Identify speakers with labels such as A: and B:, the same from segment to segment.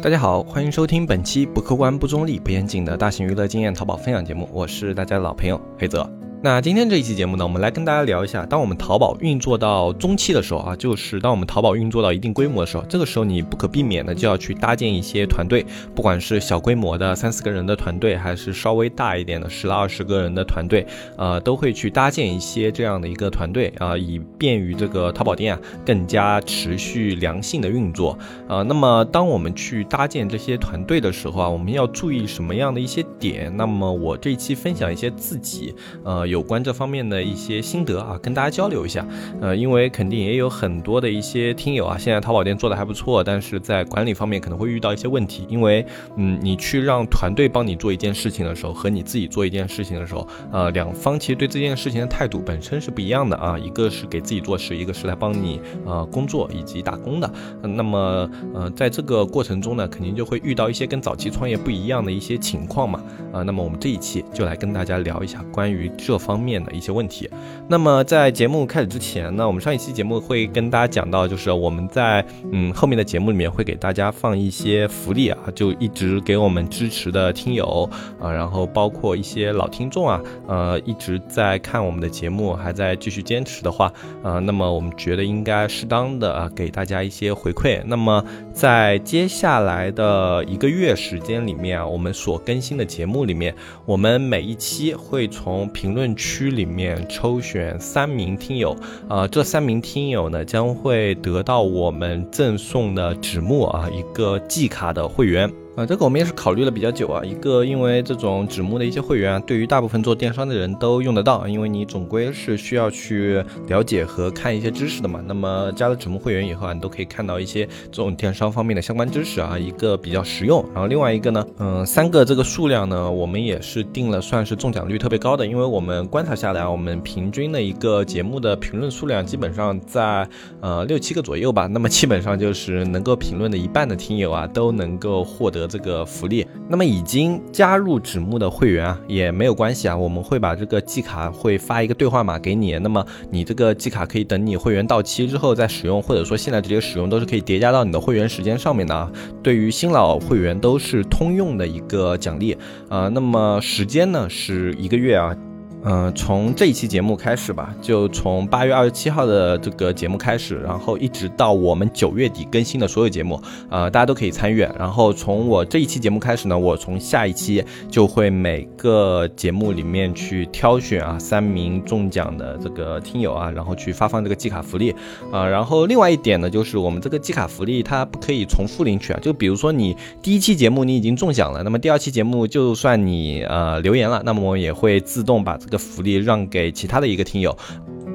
A: 大家好，欢迎收听本期不客观、不中立、不严谨的大型娱乐经验淘宝分享节目，我是大家的老朋友黑泽。那今天这一期节目呢，我们来跟大家聊一下，当我们淘宝运作到中期的时候啊，就是当我们淘宝运作到一定规模的时候，这个时候你不可避免的就要去搭建一些团队，不管是小规模的三四个人的团队，还是稍微大一点的十来二十个人的团队，呃，都会去搭建一些这样的一个团队啊，以便于这个淘宝店啊更加持续良性的运作啊。那么当我们去搭建这些团队的时候啊，我们要注意什么样的一些点？那么我这一期分享一些自己呃。有关这方面的一些心得啊，跟大家交流一下。呃，因为肯定也有很多的一些听友啊，现在淘宝店做的还不错，但是在管理方面可能会遇到一些问题。因为，嗯，你去让团队帮你做一件事情的时候，和你自己做一件事情的时候，呃，两方其实对这件事情的态度本身是不一样的啊。一个是给自己做事，一个是来帮你呃工作以及打工的。那么，呃，在这个过程中呢，肯定就会遇到一些跟早期创业不一样的一些情况嘛。啊，那么我们这一期就来跟大家聊一下关于这。方面的一些问题。那么在节目开始之前呢，我们上一期节目会跟大家讲到，就是我们在嗯后面的节目里面会给大家放一些福利啊，就一直给我们支持的听友啊，然后包括一些老听众啊，呃一直在看我们的节目，还在继续坚持的话，呃，那么我们觉得应该适当的啊给大家一些回馈。那么在接下来的一个月时间里面啊，我们所更新的节目里面，我们每一期会从评论。区里面抽选三名听友，啊，这三名听友呢将会得到我们赠送的纸木啊一个季卡的会员。啊，这个我们也是考虑了比较久啊。一个，因为这种纸木的一些会员，对于大部分做电商的人都用得到，因为你总归是需要去了解和看一些知识的嘛。那么加了纸木会员以后啊，你都可以看到一些这种电商方面的相关知识啊，一个比较实用。然后另外一个呢，嗯，三个这个数量呢，我们也是定了，算是中奖率特别高的，因为我们观察下来，我们平均的一个节目的评论数量基本上在呃六七个左右吧。那么基本上就是能够评论的一半的听友啊，都能够获得。这个福利，那么已经加入纸木的会员啊，也没有关系啊，我们会把这个季卡会发一个兑换码给你，那么你这个季卡可以等你会员到期之后再使用，或者说现在直接使用都是可以叠加到你的会员时间上面的啊。对于新老会员都是通用的一个奖励啊，那么时间呢是一个月啊。嗯，从这一期节目开始吧，就从八月二十七号的这个节目开始，然后一直到我们九月底更新的所有节目，呃，大家都可以参与。然后从我这一期节目开始呢，我从下一期就会每个节目里面去挑选啊三名中奖的这个听友啊，然后去发放这个季卡福利啊。然后另外一点呢，就是我们这个季卡福利它不可以重复领取啊。就比如说你第一期节目你已经中奖了，那么第二期节目就算你呃留言了，那么我也会自动把。这个福利让给其他的一个听友，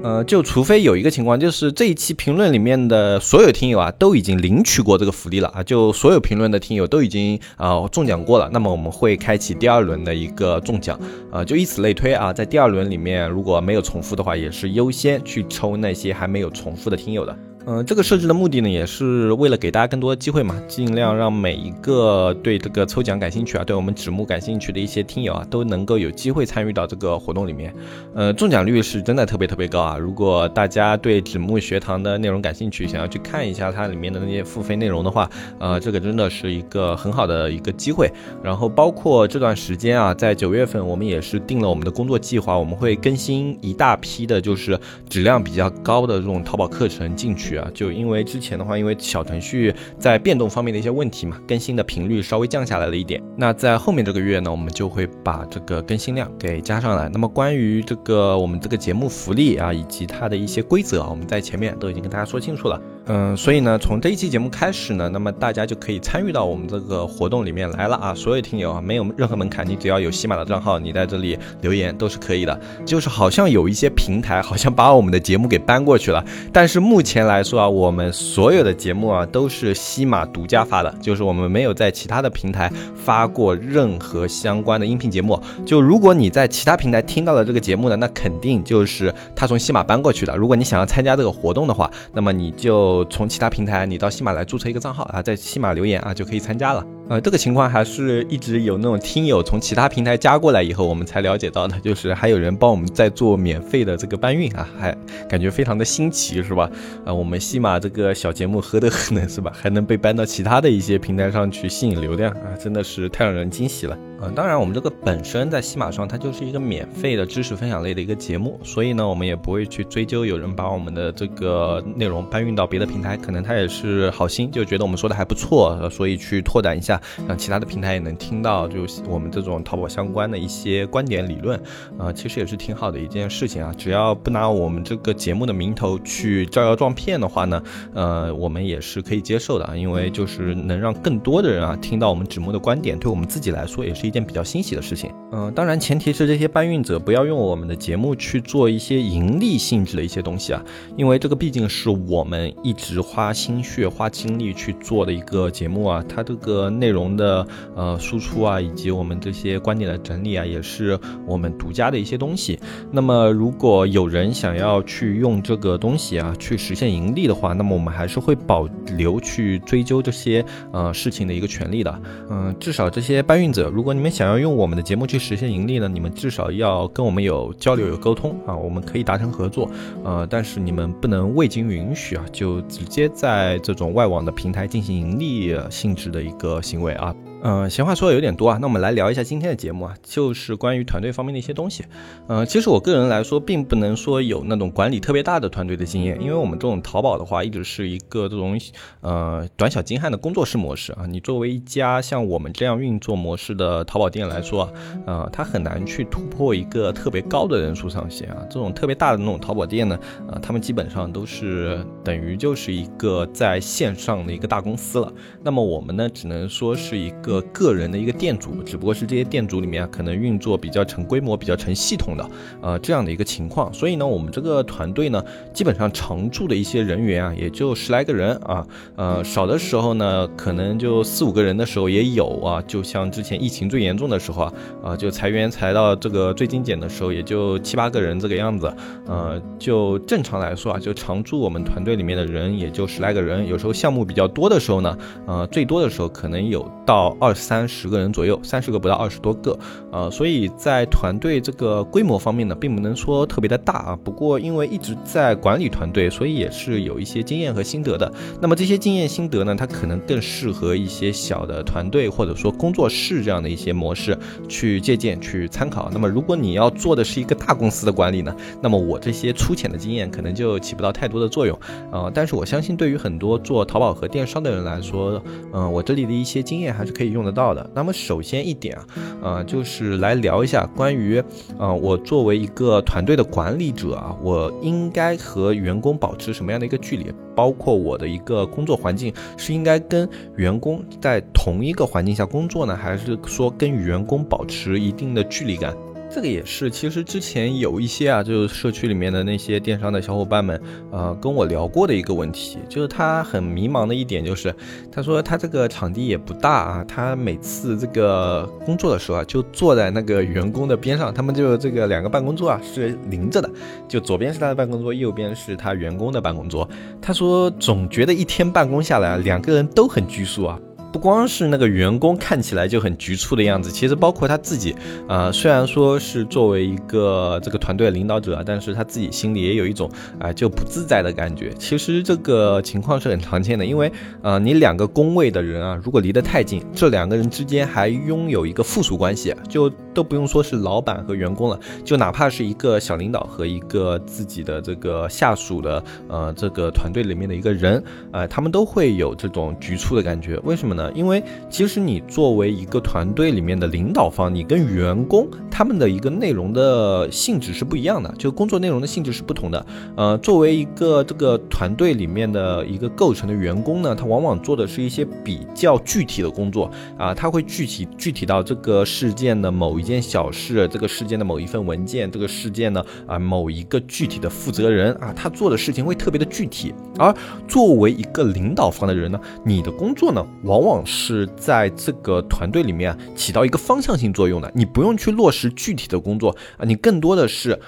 A: 呃，就除非有一个情况，就是这一期评论里面的所有听友啊，都已经领取过这个福利了啊，就所有评论的听友都已经啊中奖过了，那么我们会开启第二轮的一个中奖，啊，就以此类推啊，在第二轮里面如果没有重复的话，也是优先去抽那些还没有重复的听友的。嗯，这个设置的目的呢，也是为了给大家更多的机会嘛，尽量让每一个对这个抽奖感兴趣啊，对我们纸木感兴趣的一些听友啊，都能够有机会参与到这个活动里面。呃，中奖率是真的特别特别高啊！如果大家对纸木学堂的内容感兴趣，想要去看一下它里面的那些付费内容的话，呃，这个真的是一个很好的一个机会。然后包括这段时间啊，在九月份，我们也是定了我们的工作计划，我们会更新一大批的，就是质量比较高的这种淘宝课程进去。就因为之前的话，因为小程序在变动方面的一些问题嘛，更新的频率稍微降下来了一点。那在后面这个月呢，我们就会把这个更新量给加上来。那么关于这个我们这个节目福利啊，以及它的一些规则啊，我们在前面都已经跟大家说清楚了。嗯，所以呢，从这一期节目开始呢，那么大家就可以参与到我们这个活动里面来了啊！所有听友啊，没有任何门槛，你只要有喜马的账号，你在这里留言都是可以的。就是好像有一些平台好像把我们的节目给搬过去了，但是目前来说啊，我们所有的节目啊都是西马独家发的，就是我们没有在其他的平台发过任何相关的音频节目。就如果你在其他平台听到了这个节目呢，那肯定就是他从西马搬过去的。如果你想要参加这个活动的话，那么你就。从其他平台，你到西马来注册一个账号啊，在西马留言啊，就可以参加了。呃，这个情况还是一直有那种听友从其他平台加过来以后，我们才了解到的，就是还有人帮我们在做免费的这个搬运啊，还感觉非常的新奇，是吧？啊，我们西马这个小节目何德何能，是吧？还能被搬到其他的一些平台上去吸引流量啊，真的是太让人惊喜了。嗯，当然，我们这个本身在西马上，它就是一个免费的知识分享类的一个节目，所以呢，我们也不会去追究有人把我们的这个内容搬运到别的平台，可能他也是好心，就觉得我们说的还不错，所以去拓展一下，让其他的平台也能听到，就我们这种淘宝相关的一些观点理论，啊，其实也是挺好的一件事情啊，只要不拿我们这个节目的名头去招摇撞骗的话呢，呃，我们也是可以接受的啊，因为就是能让更多的人啊听到我们纸木的观点，对我们自己来说也是一。件比较欣喜的事情，嗯，当然前提是这些搬运者不要用我们的节目去做一些盈利性质的一些东西啊，因为这个毕竟是我们一直花心血、花精力去做的一个节目啊，它这个内容的呃输出啊，以及我们这些观点的整理啊，也是我们独家的一些东西。那么如果有人想要去用这个东西啊，去实现盈利的话，那么我们还是会保留去追究这些呃事情的一个权利的。嗯，至少这些搬运者，如果你。们想要用我们的节目去实现盈利呢？你们至少要跟我们有交流、有沟通啊，我们可以达成合作。呃，但是你们不能未经允许啊，就直接在这种外网的平台进行盈利性质的一个行为啊。嗯，闲话说的有点多啊，那我们来聊一下今天的节目啊，就是关于团队方面的一些东西。嗯，其实我个人来说，并不能说有那种管理特别大的团队的经验，因为我们这种淘宝的话，一直是一个这种呃短小精悍的工作室模式啊。你作为一家像我们这样运作模式的淘宝店来说啊，呃，它很难去突破一个特别高的人数上限啊。这种特别大的那种淘宝店呢，呃，他们基本上都是等于就是一个在线上的一个大公司了。那么我们呢，只能说是一个。个人的一个店主，只不过是这些店主里面可能运作比较成规模、比较成系统的，呃，这样的一个情况。所以呢，我们这个团队呢，基本上常驻的一些人员啊，也就十来个人啊，呃，少的时候呢，可能就四五个人的时候也有啊。就像之前疫情最严重的时候啊，啊，就裁员裁到这个最精简的时候，也就七八个人这个样子。呃，就正常来说啊，就常驻我们团队里面的人也就十来个人。有时候项目比较多的时候呢，呃，最多的时候可能有到。二三十个人左右，三十个不到二十多个，呃，所以在团队这个规模方面呢，并不能说特别的大啊。不过因为一直在管理团队，所以也是有一些经验和心得的。那么这些经验心得呢，它可能更适合一些小的团队或者说工作室这样的一些模式去借鉴、去参考。那么如果你要做的是一个大公司的管理呢，那么我这些粗浅的经验可能就起不到太多的作用啊。但是我相信，对于很多做淘宝和电商的人来说，嗯，我这里的一些经验还是可以。用得到的。那么首先一点啊，呃，就是来聊一下关于，呃，我作为一个团队的管理者啊，我应该和员工保持什么样的一个距离？包括我的一个工作环境是应该跟员工在同一个环境下工作呢，还是说跟员工保持一定的距离感？这个也是，其实之前有一些啊，就是社区里面的那些电商的小伙伴们，呃，跟我聊过的一个问题，就是他很迷茫的一点就是，他说他这个场地也不大啊，他每次这个工作的时候啊，就坐在那个员工的边上，他们就这个两个办公桌啊是临着的，就左边是他的办公桌，右边是他员工的办公桌。他说总觉得一天办公下来，两个人都很拘束啊。不光是那个员工看起来就很局促的样子，其实包括他自己，呃，虽然说是作为一个这个团队的领导者，但是他自己心里也有一种啊就不自在的感觉。其实这个情况是很常见的，因为呃，你两个工位的人啊，如果离得太近，这两个人之间还拥有一个附属关系，就都不用说是老板和员工了，就哪怕是一个小领导和一个自己的这个下属的呃这个团队里面的一个人，呃，他们都会有这种局促的感觉。为什么呢？因为其实你作为一个团队里面的领导方，你跟员工他们的一个内容的性质是不一样的，就工作内容的性质是不同的。呃，作为一个这个团队里面的一个构成的员工呢，他往往做的是一些比较具体的工作啊，他会具体具体到这个事件的某一一件小事，这个事件的某一份文件，这个事件呢啊某一个具体的负责人啊，他做的事情会特别的具体。而作为一个领导方的人呢，你的工作呢，往往是在这个团队里面起到一个方向性作用的，你不用去落实具体的工作啊，你更多的是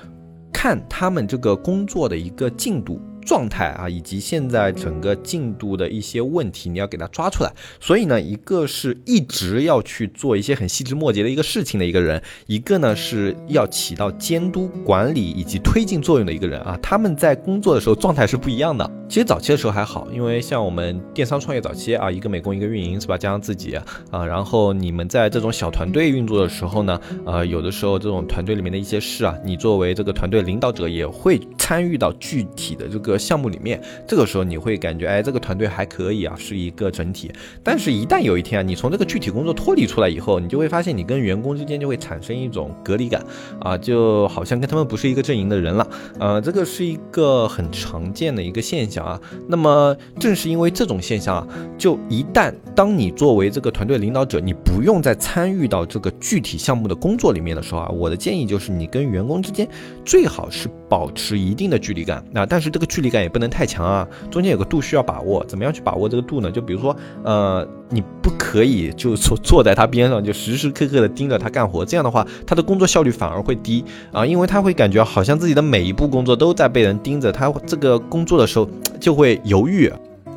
A: 看他们这个工作的一个进度。状态啊，以及现在整个进度的一些问题，你要给它抓出来。所以呢，一个是一直要去做一些很细枝末节的一个事情的一个人，一个呢是要起到监督管理以及推进作用的一个人啊。他们在工作的时候状态是不一样的。其实早期的时候还好，因为像我们电商创业早期啊，一个美工一个运营是吧，加上自己啊，然后你们在这种小团队运作的时候呢，呃，有的时候这种团队里面的一些事啊，你作为这个团队领导者也会参与到具体的这个项目里面，这个时候你会感觉，哎，这个团队还可以啊，是一个整体。但是，一旦有一天啊，你从这个具体工作脱离出来以后，你就会发现，你跟员工之间就会产生一种隔离感啊，就好像跟他们不是一个阵营的人了。呃，这个是一个很常见的一个现象啊。那么，正是因为这种现象啊，就一旦当你作为这个团队领导者，你不用再参与到这个具体项目的工作里面的时候啊，我的建议就是，你跟员工之间最好是保持一定的距离感啊，但是这个距离力感也不能太强啊，中间有个度需要把握。怎么样去把握这个度呢？就比如说，呃，你不可以就坐坐在他边上，就时时刻刻的盯着他干活，这样的话，他的工作效率反而会低啊，因为他会感觉好像自己的每一步工作都在被人盯着，他这个工作的时候就会犹豫。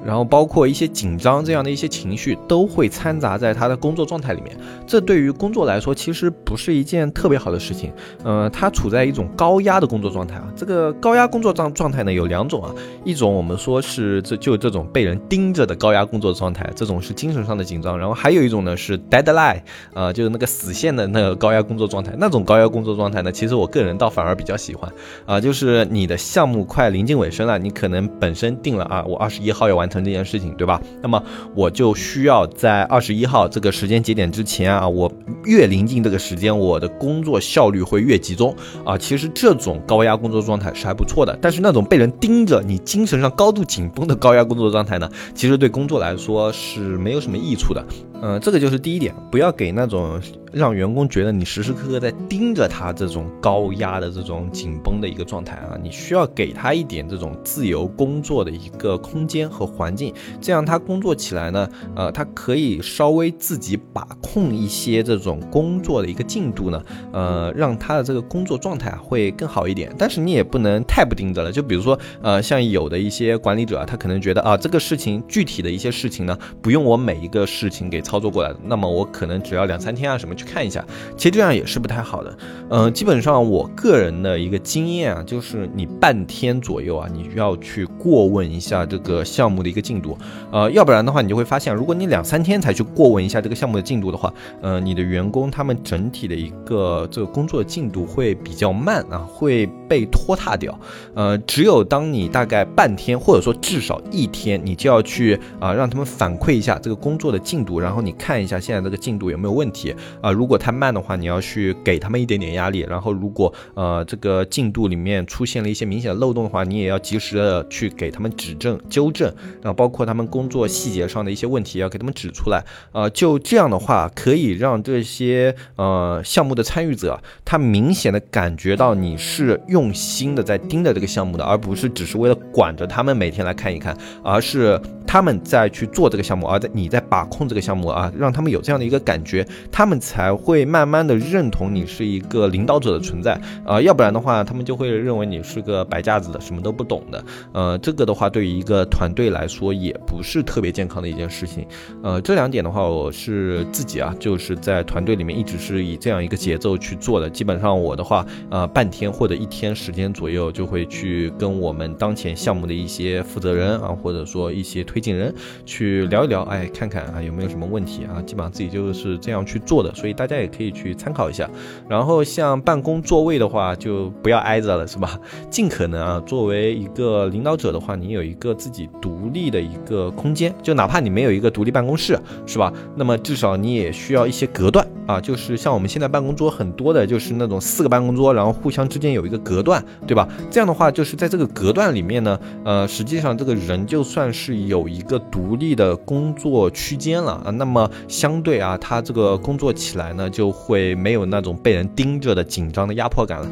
A: 然后包括一些紧张这样的一些情绪都会掺杂在他的工作状态里面，这对于工作来说其实不是一件特别好的事情。呃，他处在一种高压的工作状态啊。这个高压工作状状态呢有两种啊，一种我们说是这就这种被人盯着的高压工作状态，这种是精神上的紧张。然后还有一种呢是 deadline，呃，就是那个死线的那个高压工作状态。那种高压工作状态呢，其实我个人倒反而比较喜欢啊，就是你的项目快临近尾声了，你可能本身定了啊，我二十一号要完成。这件事情对吧？那么我就需要在二十一号这个时间节点之前啊，我越临近这个时间，我的工作效率会越集中啊。其实这种高压工作状态是还不错的，但是那种被人盯着，你精神上高度紧绷的高压工作状态呢，其实对工作来说是没有什么益处的。嗯，这个就是第一点，不要给那种让员工觉得你时时刻刻在盯着他这种高压的这种紧绷的一个状态啊。你需要给他一点这种自由工作的一个空间和环境，这样他工作起来呢，呃，他可以稍微自己把控一些这种工作的一个进度呢，呃，让他的这个工作状态会更好一点。但是你也不能太不盯着了，就比如说，呃，像有的一些管理者啊，他可能觉得啊，这个事情具体的一些事情呢，不用我每一个事情给。操作过来的，那么我可能只要两三天啊什么去看一下，其实这样也是不太好的。嗯，基本上我个人的一个经验啊，就是你半天左右啊，你要去过问一下这个项目的一个进度，呃，要不然的话，你就会发现，如果你两三天才去过问一下这个项目的进度的话，呃，你的员工他们整体的一个这个工作进度会比较慢啊，会被拖沓掉。呃，只有当你大概半天或者说至少一天，你就要去啊让他们反馈一下这个工作的进度，然后。你看一下现在这个进度有没有问题啊？如果太慢的话，你要去给他们一点点压力。然后如果呃这个进度里面出现了一些明显的漏洞的话，你也要及时的去给他们指正、纠正。然后包括他们工作细节上的一些问题，要给他们指出来。呃，就这样的话，可以让这些呃项目的参与者，他明显的感觉到你是用心的在盯着这个项目的，而不是只是为了管着他们每天来看一看，而是。他们在去做这个项目，而在你在把控这个项目啊，让他们有这样的一个感觉，他们才会慢慢的认同你是一个领导者的存在啊，要不然的话，他们就会认为你是个摆架子的，什么都不懂的。呃，这个的话，对于一个团队来说，也不是特别健康的一件事情。呃，这两点的话，我是自己啊，就是在团队里面一直是以这样一个节奏去做的。基本上我的话，呃，半天或者一天时间左右，就会去跟我们当前项目的一些负责人啊，或者说一些推。进人去聊一聊，哎，看看啊有没有什么问问题啊？基本上自己就是这样去做的，所以大家也可以去参考一下。然后像办公座位的话，就不要挨着了，是吧？尽可能啊，作为一个领导者的话，你有一个自己独立的一个空间，就哪怕你没有一个独立办公室，是吧？那么至少你也需要一些隔断啊，就是像我们现在办公桌很多的，就是那种四个办公桌，然后互相之间有一个隔断，对吧？这样的话，就是在这个隔断里面呢，呃，实际上这个人就算是有。一个独立的工作区间了啊，那那么相对啊，他这个工作起来呢，就会没有那种被人盯着的紧张的压迫感了。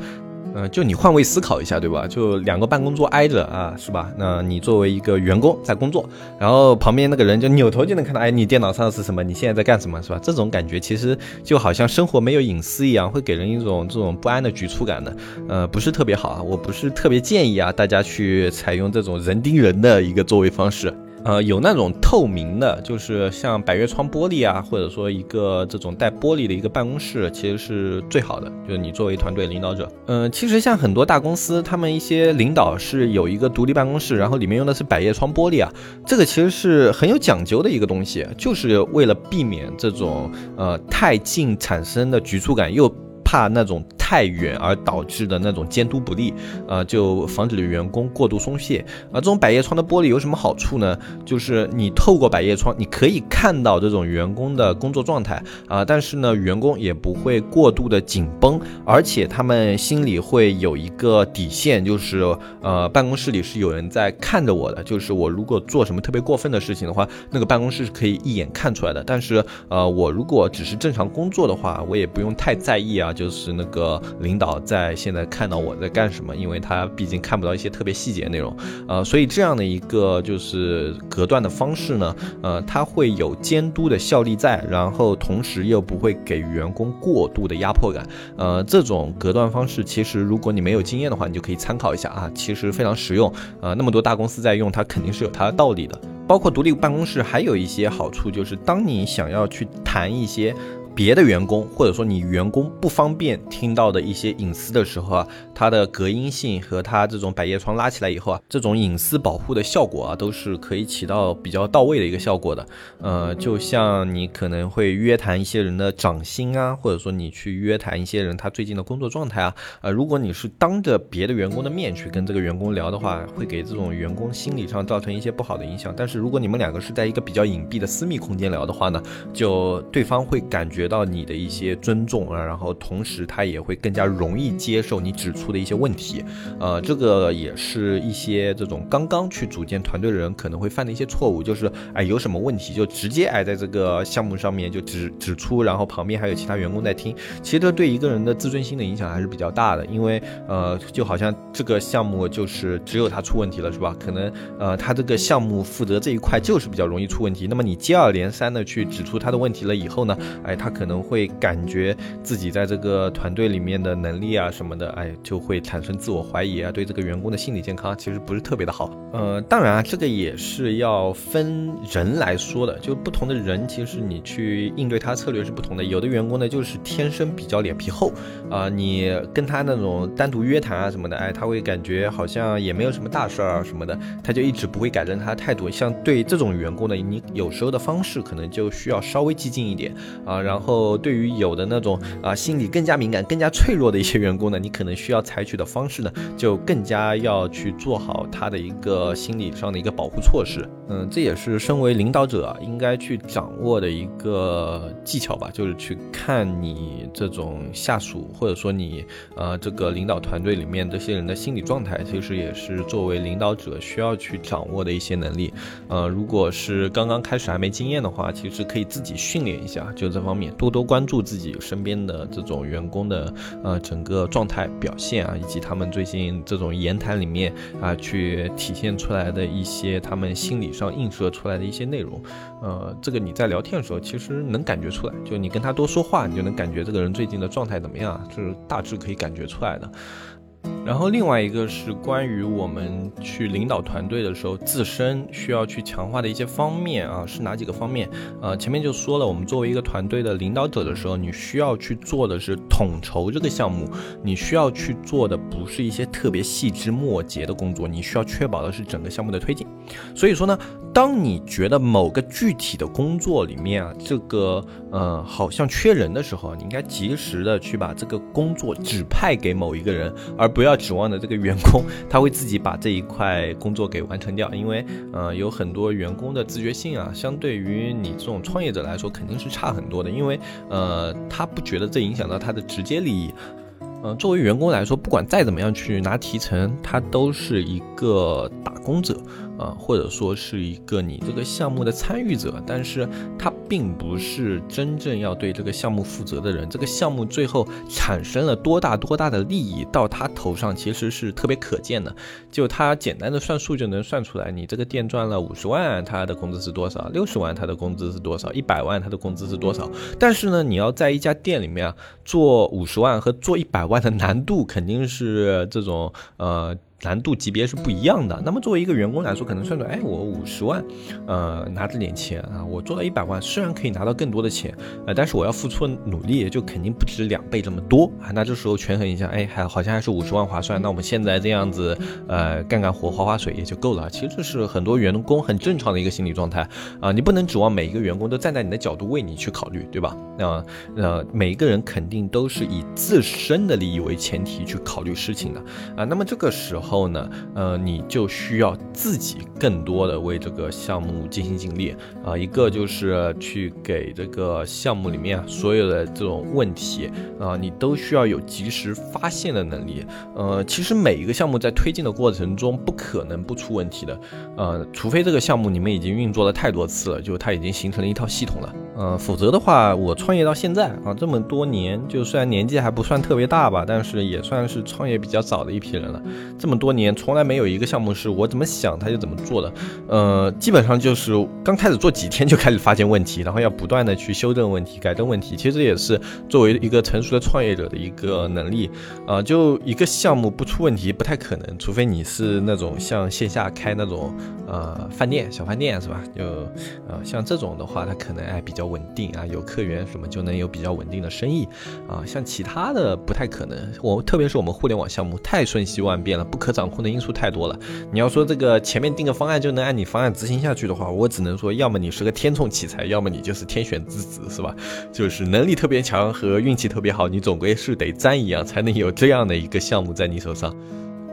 A: 嗯，就你换位思考一下，对吧？就两个办公桌挨着啊，是吧？那你作为一个员工在工作，然后旁边那个人就扭头就能看到，哎，你电脑上是什么？你现在在干什么？是吧？这种感觉其实就好像生活没有隐私一样，会给人一种这种不安的局促感的，呃，不是特别好啊。我不是特别建议啊，大家去采用这种人盯人的一个座位方式。呃，有那种透明的，就是像百叶窗玻璃啊，或者说一个这种带玻璃的一个办公室，其实是最好的。就是你作为团队领导者，嗯，其实像很多大公司，他们一些领导是有一个独立办公室，然后里面用的是百叶窗玻璃啊，这个其实是很有讲究的一个东西，就是为了避免这种呃太近产生的局促感，又怕那种。太远而导致的那种监督不力，呃，就防止了员工过度松懈。而这种百叶窗的玻璃有什么好处呢？就是你透过百叶窗，你可以看到这种员工的工作状态啊，但是呢，员工也不会过度的紧绷，而且他们心里会有一个底线，就是呃，办公室里是有人在看着我的，就是我如果做什么特别过分的事情的话，那个办公室是可以一眼看出来的。但是呃，我如果只是正常工作的话，我也不用太在意啊，就是那个。领导在现在看到我在干什么，因为他毕竟看不到一些特别细节内容，呃，所以这样的一个就是隔断的方式呢，呃，它会有监督的效力在，然后同时又不会给员工过度的压迫感，呃，这种隔断方式其实如果你没有经验的话，你就可以参考一下啊，其实非常实用，呃，那么多大公司在用，它肯定是有它的道理的。包括独立办公室还有一些好处，就是当你想要去谈一些。别的员工，或者说你员工不方便听到的一些隐私的时候啊，它的隔音性和它这种百叶窗拉起来以后啊，这种隐私保护的效果啊，都是可以起到比较到位的一个效果的。呃，就像你可能会约谈一些人的涨薪啊，或者说你去约谈一些人他最近的工作状态啊，呃，如果你是当着别的员工的面去跟这个员工聊的话，会给这种员工心理上造成一些不好的影响。但是如果你们两个是在一个比较隐蔽的私密空间聊的话呢，就对方会感觉。得到你的一些尊重啊，然后同时他也会更加容易接受你指出的一些问题，呃，这个也是一些这种刚刚去组建团队的人可能会犯的一些错误，就是哎有什么问题就直接哎在这个项目上面就指指出，然后旁边还有其他员工在听，其实这对一个人的自尊心的影响还是比较大的，因为呃就好像这个项目就是只有他出问题了是吧？可能呃他这个项目负责这一块就是比较容易出问题，那么你接二连三的去指出他的问题了以后呢，哎他。可能会感觉自己在这个团队里面的能力啊什么的，哎，就会产生自我怀疑啊，对这个员工的心理健康其实不是特别的好。呃，当然啊，这个也是要分人来说的，就不同的人，其实你去应对他策略是不同的。有的员工呢，就是天生比较脸皮厚啊，你跟他那种单独约谈啊什么的，哎，他会感觉好像也没有什么大事儿啊什么的，他就一直不会改正他的态度。像对这种员工呢，你有时候的方式可能就需要稍微激进一点啊，然后。后，对于有的那种啊心理更加敏感、更加脆弱的一些员工呢，你可能需要采取的方式呢，就更加要去做好他的一个心理上的一个保护措施。嗯，这也是身为领导者应该去掌握的一个技巧吧，就是去看你这种下属，或者说你呃这个领导团队里面这些人的心理状态，其实也是作为领导者需要去掌握的一些能力。呃，如果是刚刚开始还没经验的话，其实可以自己训练一下，就这方面。多多关注自己身边的这种员工的呃整个状态表现啊，以及他们最近这种言谈里面啊去体现出来的一些他们心理上映射出来的一些内容，呃，这个你在聊天的时候其实能感觉出来，就你跟他多说话，你就能感觉这个人最近的状态怎么样，就是大致可以感觉出来的。然后另外一个是关于我们去领导团队的时候，自身需要去强化的一些方面啊，是哪几个方面？呃，前面就说了，我们作为一个团队的领导者的时候，你需要去做的是统筹这个项目，你需要去做的不是一些特别细枝末节的工作，你需要确保的是整个项目的推进。所以说呢，当你觉得某个具体的工作里面啊，这个呃好像缺人的时候，你应该及时的去把这个工作指派给某一个人，而不要。指望的这个员工，他会自己把这一块工作给完成掉，因为，呃，有很多员工的自觉性啊，相对于你这种创业者来说，肯定是差很多的，因为，呃，他不觉得这影响到他的直接利益。嗯，作为员工来说，不管再怎么样去拿提成，他都是一个打工者，啊，或者说是一个你这个项目的参与者，但是他并不是真正要对这个项目负责的人。这个项目最后产生了多大多大的利益到他头上，其实是特别可见的。就他简单的算数就能算出来，你这个店赚了五十万，他的工资是多少？六十万，他的工资是多少？一百万，他的工资是多少？但是呢，你要在一家店里面做五十万和做一百万的难度肯定是这种呃。难度级别是不一样的。那么作为一个员工来说，可能算算，哎，我五十万，呃，拿着点钱啊，我做到一百万，虽然可以拿到更多的钱，呃，但是我要付出努力就肯定不止两倍这么多啊。那这时候权衡一下，哎，还好像还是五十万划算。那我们现在这样子，呃，干干活、划划水也就够了。其实这是很多员工很正常的一个心理状态啊。你不能指望每一个员工都站在你的角度为你去考虑，对吧？那呃，每一个人肯定都是以自身的利益为前提去考虑事情的啊。那么这个时候。后呢，呃，你就需要自己更多的为这个项目尽心尽力啊。一个就是去给这个项目里面所有的这种问题啊，你都需要有及时发现的能力。呃，其实每一个项目在推进的过程中不可能不出问题的，呃，除非这个项目你们已经运作了太多次了，就它已经形成了一套系统了。呃，否则的话，我创业到现在啊，这么多年，就虽然年纪还不算特别大吧，但是也算是创业比较早的一批人了。这么多年，从来没有一个项目是我怎么想他就怎么做的。呃，基本上就是刚开始做几天就开始发现问题，然后要不断的去修正问题、改正问题。其实也是作为一个成熟的创业者的一个能力。啊，就一个项目不出问题不太可能，除非你是那种像线下开那种呃饭店、小饭店是吧？就呃像这种的话，它可能哎比较。稳定啊，有客源什么就能有比较稳定的生意啊，像其他的不太可能。我特别是我们互联网项目太瞬息万变了，不可可掌控的因素太多了。你要说这个前面定个方案就能按你方案执行下去的话，我只能说，要么你是个天纵奇才，要么你就是天选之子，是吧？就是能力特别强和运气特别好，你总归是得沾一样，才能有这样的一个项目在你手上。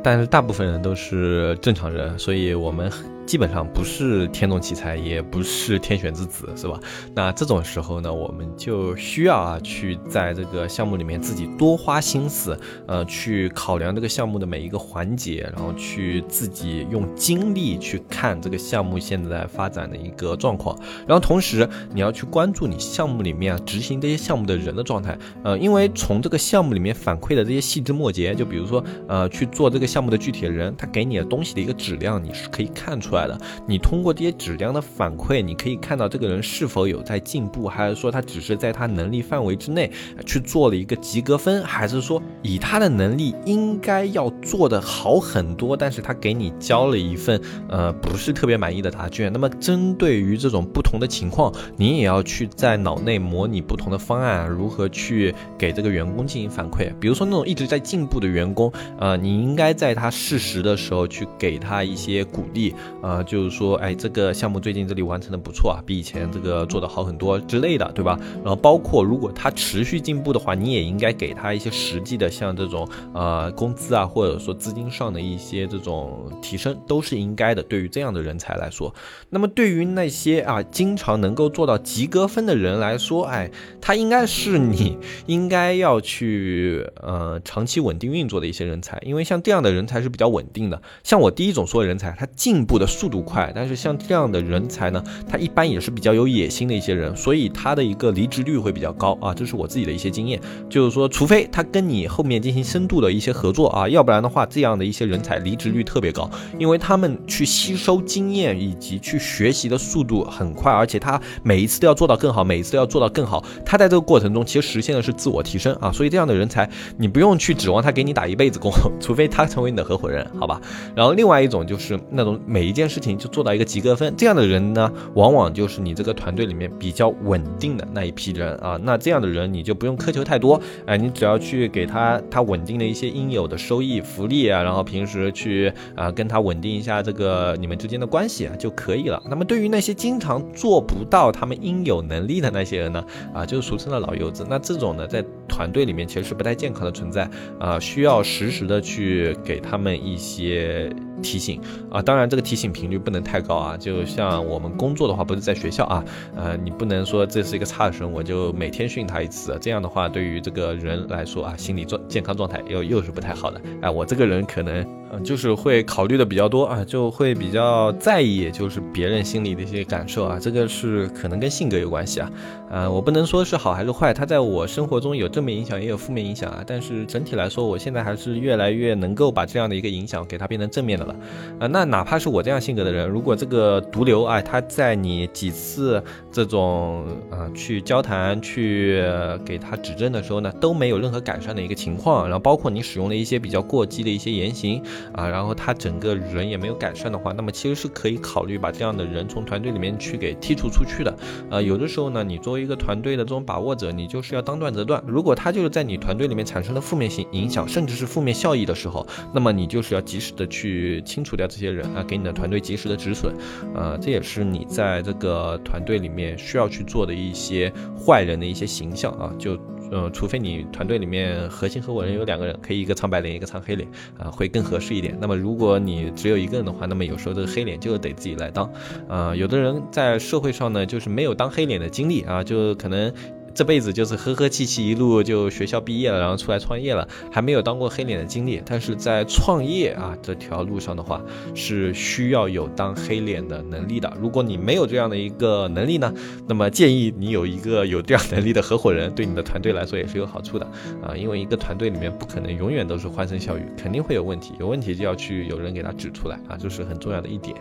A: 但是大部分人都是正常人，所以我们。基本上不是天纵奇才，也不是天选之子，是吧？那这种时候呢，我们就需要啊，去在这个项目里面自己多花心思，呃，去考量这个项目的每一个环节，然后去自己用精力去看这个项目现在发展的一个状况，然后同时你要去关注你项目里面啊执行这些项目的人的状态，呃，因为从这个项目里面反馈的这些细枝末节，就比如说，呃，去做这个项目的具体的人，他给你的东西的一个质量，你是可以看出。出来的，你通过这些质量的反馈，你可以看到这个人是否有在进步，还是说他只是在他能力范围之内去做了一个及格分，还是说以他的能力应该要做的好很多，但是他给你交了一份呃不是特别满意的答卷。那么针对于这种不同的情况，你也要去在脑内模拟不同的方案，如何去给这个员工进行反馈。比如说那种一直在进步的员工，呃，你应该在他适时的时候去给他一些鼓励。啊，就是说，哎，这个项目最近这里完成的不错啊，比以前这个做的好很多之类的，对吧？然后包括如果他持续进步的话，你也应该给他一些实际的，像这种呃工资啊，或者说资金上的一些这种提升，都是应该的。对于这样的人才来说，那么对于那些啊经常能够做到及格分的人来说，哎，他应该是你应该要去呃长期稳定运作的一些人才，因为像这样的人才是比较稳定的。像我第一种说人才，他进步的。速度快，但是像这样的人才呢，他一般也是比较有野心的一些人，所以他的一个离职率会比较高啊。这是我自己的一些经验，就是说，除非他跟你后面进行深度的一些合作啊，要不然的话，这样的一些人才离职率特别高，因为他们去吸收经验以及去学习的速度很快，而且他每一次都要做到更好，每一次都要做到更好。他在这个过程中其实实现的是自我提升啊，所以这样的人才你不用去指望他给你打一辈子工，除非他成为你的合伙人，好吧？然后另外一种就是那种每一件。件事情就做到一个及格分，这样的人呢，往往就是你这个团队里面比较稳定的那一批人啊。那这样的人你就不用苛求太多，哎，你只要去给他他稳定的一些应有的收益、福利啊，然后平时去啊跟他稳定一下这个你们之间的关系啊就可以了。那么对于那些经常做不到他们应有能力的那些人呢，啊，就是俗称的老油子。那这种呢，在团队里面其实是不太健康的存在啊，需要实时的去给他们一些提醒啊。当然这个提醒。频率不能太高啊，就像我们工作的话，不是在学校啊，呃，你不能说这是一个差生，我就每天训他一次，这样的话对于这个人来说啊，心理状健康状态又又是不太好的。哎，我这个人可能嗯，就是会考虑的比较多啊，就会比较在意，就是别人心里的一些感受啊，这个是可能跟性格有关系啊，呃，我不能说是好还是坏，他在我生活中有正面影响，也有负面影响啊，但是整体来说，我现在还是越来越能够把这样的一个影响给它变成正面的了，啊，那哪怕是我这样性格的人，如果这个毒瘤啊，他在你几次这种啊去交谈去给他指正的时候呢，都没有任何改善的一个情况，然后包括你使用了一些比较过激的一些言行啊，然后他整个人也没有改善的话，那么其实是可以考虑把这样的人从团队里面去给剔除出去的。呃，有的时候呢，你作为一个团队的这种把握者，你就是要当断则断。如果他就是在你团队里面产生了负面性影响，甚至是负面效益的时候，那么你就是要及时的去清除掉这些人啊，给你的团队及时的止损。呃，这也是你在这个团队里面需要去做的一些坏人的一些形象啊，就。呃，除非你团队里面核心合伙人有两个人，可以一个唱白脸，一个唱黑脸，啊，会更合适一点。那么如果你只有一个人的话，那么有时候这个黑脸就得自己来当。啊，有的人在社会上呢，就是没有当黑脸的经历啊，就可能。这辈子就是和和气气一路就学校毕业了，然后出来创业了，还没有当过黑脸的经历。但是在创业啊这条路上的话，是需要有当黑脸的能力的。如果你没有这样的一个能力呢，那么建议你有一个有这样能力的合伙人，对你的团队来说也是有好处的啊。因为一个团队里面不可能永远都是欢声笑语，肯定会有问题，有问题就要去有人给他指出来啊，这是很重要的一点。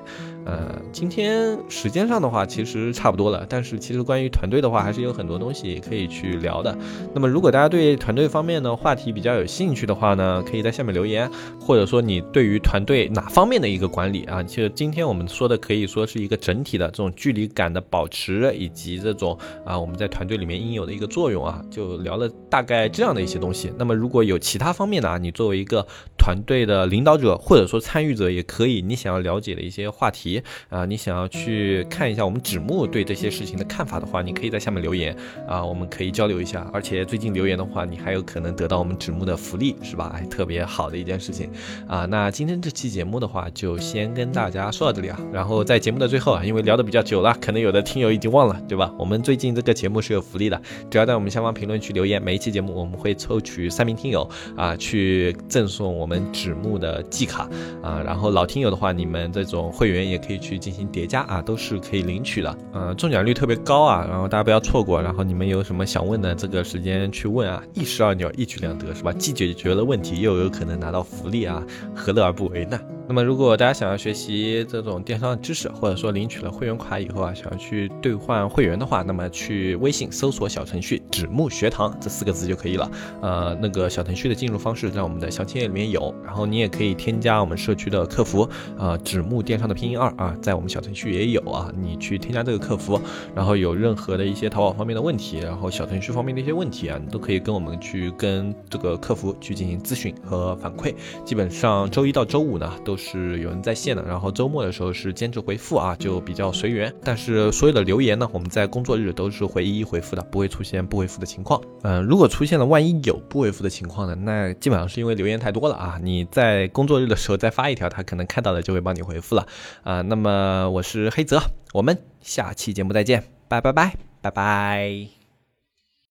A: 呃，今天时间上的话其实差不多了，但是其实关于团队的话，还是有很多东西。可以去聊的。那么，如果大家对团队方面的话题比较有兴趣的话呢，可以在下面留言，或者说你对于团队哪方面的一个管理啊，其实今天我们说的可以说是一个整体的这种距离感的保持，以及这种啊我们在团队里面应有的一个作用啊，就聊了大概这样的一些东西。那么，如果有其他方面的啊，你作为一个团队的领导者或者说参与者也可以，你想要了解的一些话题啊，你想要去看一下我们纸木对这些事情的看法的话，你可以在下面留言啊。我们可以交流一下，而且最近留言的话，你还有可能得到我们纸木的福利，是吧？哎，特别好的一件事情啊。那今天这期节目的话，就先跟大家说到这里啊。然后在节目的最后啊，因为聊的比较久了，可能有的听友已经忘了，对吧？我们最近这个节目是有福利的，只要在我们下方评论区留言，每一期节目我们会抽取三名听友啊，去赠送我们们纸木的季卡啊。然后老听友的话，你们这种会员也可以去进行叠加啊，都是可以领取的。嗯，中奖率特别高啊，然后大家不要错过。然后你们有。什么想问的这个时间去问啊，一石二鸟，一举两得，是吧？既解决了问题，又有可能拿到福利啊，何乐而不为呢？那么，如果大家想要学习这种电商知识，或者说领取了会员卡以后啊，想要去兑换会员的话，那么去微信搜索小程序“纸木学堂”这四个字就可以了。呃，那个小程序的进入方式在我们的详情页里面有，然后你也可以添加我们社区的客服，呃，纸木电商的拼音二啊，在我们小程序也有啊，你去添加这个客服，然后有任何的一些淘宝方面的问题，然后小程序方面的一些问题啊，你都可以跟我们去跟这个客服去进行咨询和反馈。基本上周一到周五呢。都是有人在线的，然后周末的时候是兼职回复啊，就比较随缘。但是所有的留言呢，我们在工作日都是会一一回复的，不会出现不回复的情况。嗯，如果出现了万一有不回复的情况呢，那基本上是因为留言太多了啊。你在工作日的时候再发一条，他可能看到了就会帮你回复了啊。那么我是黑泽，我们下期节目再见，拜拜拜拜拜。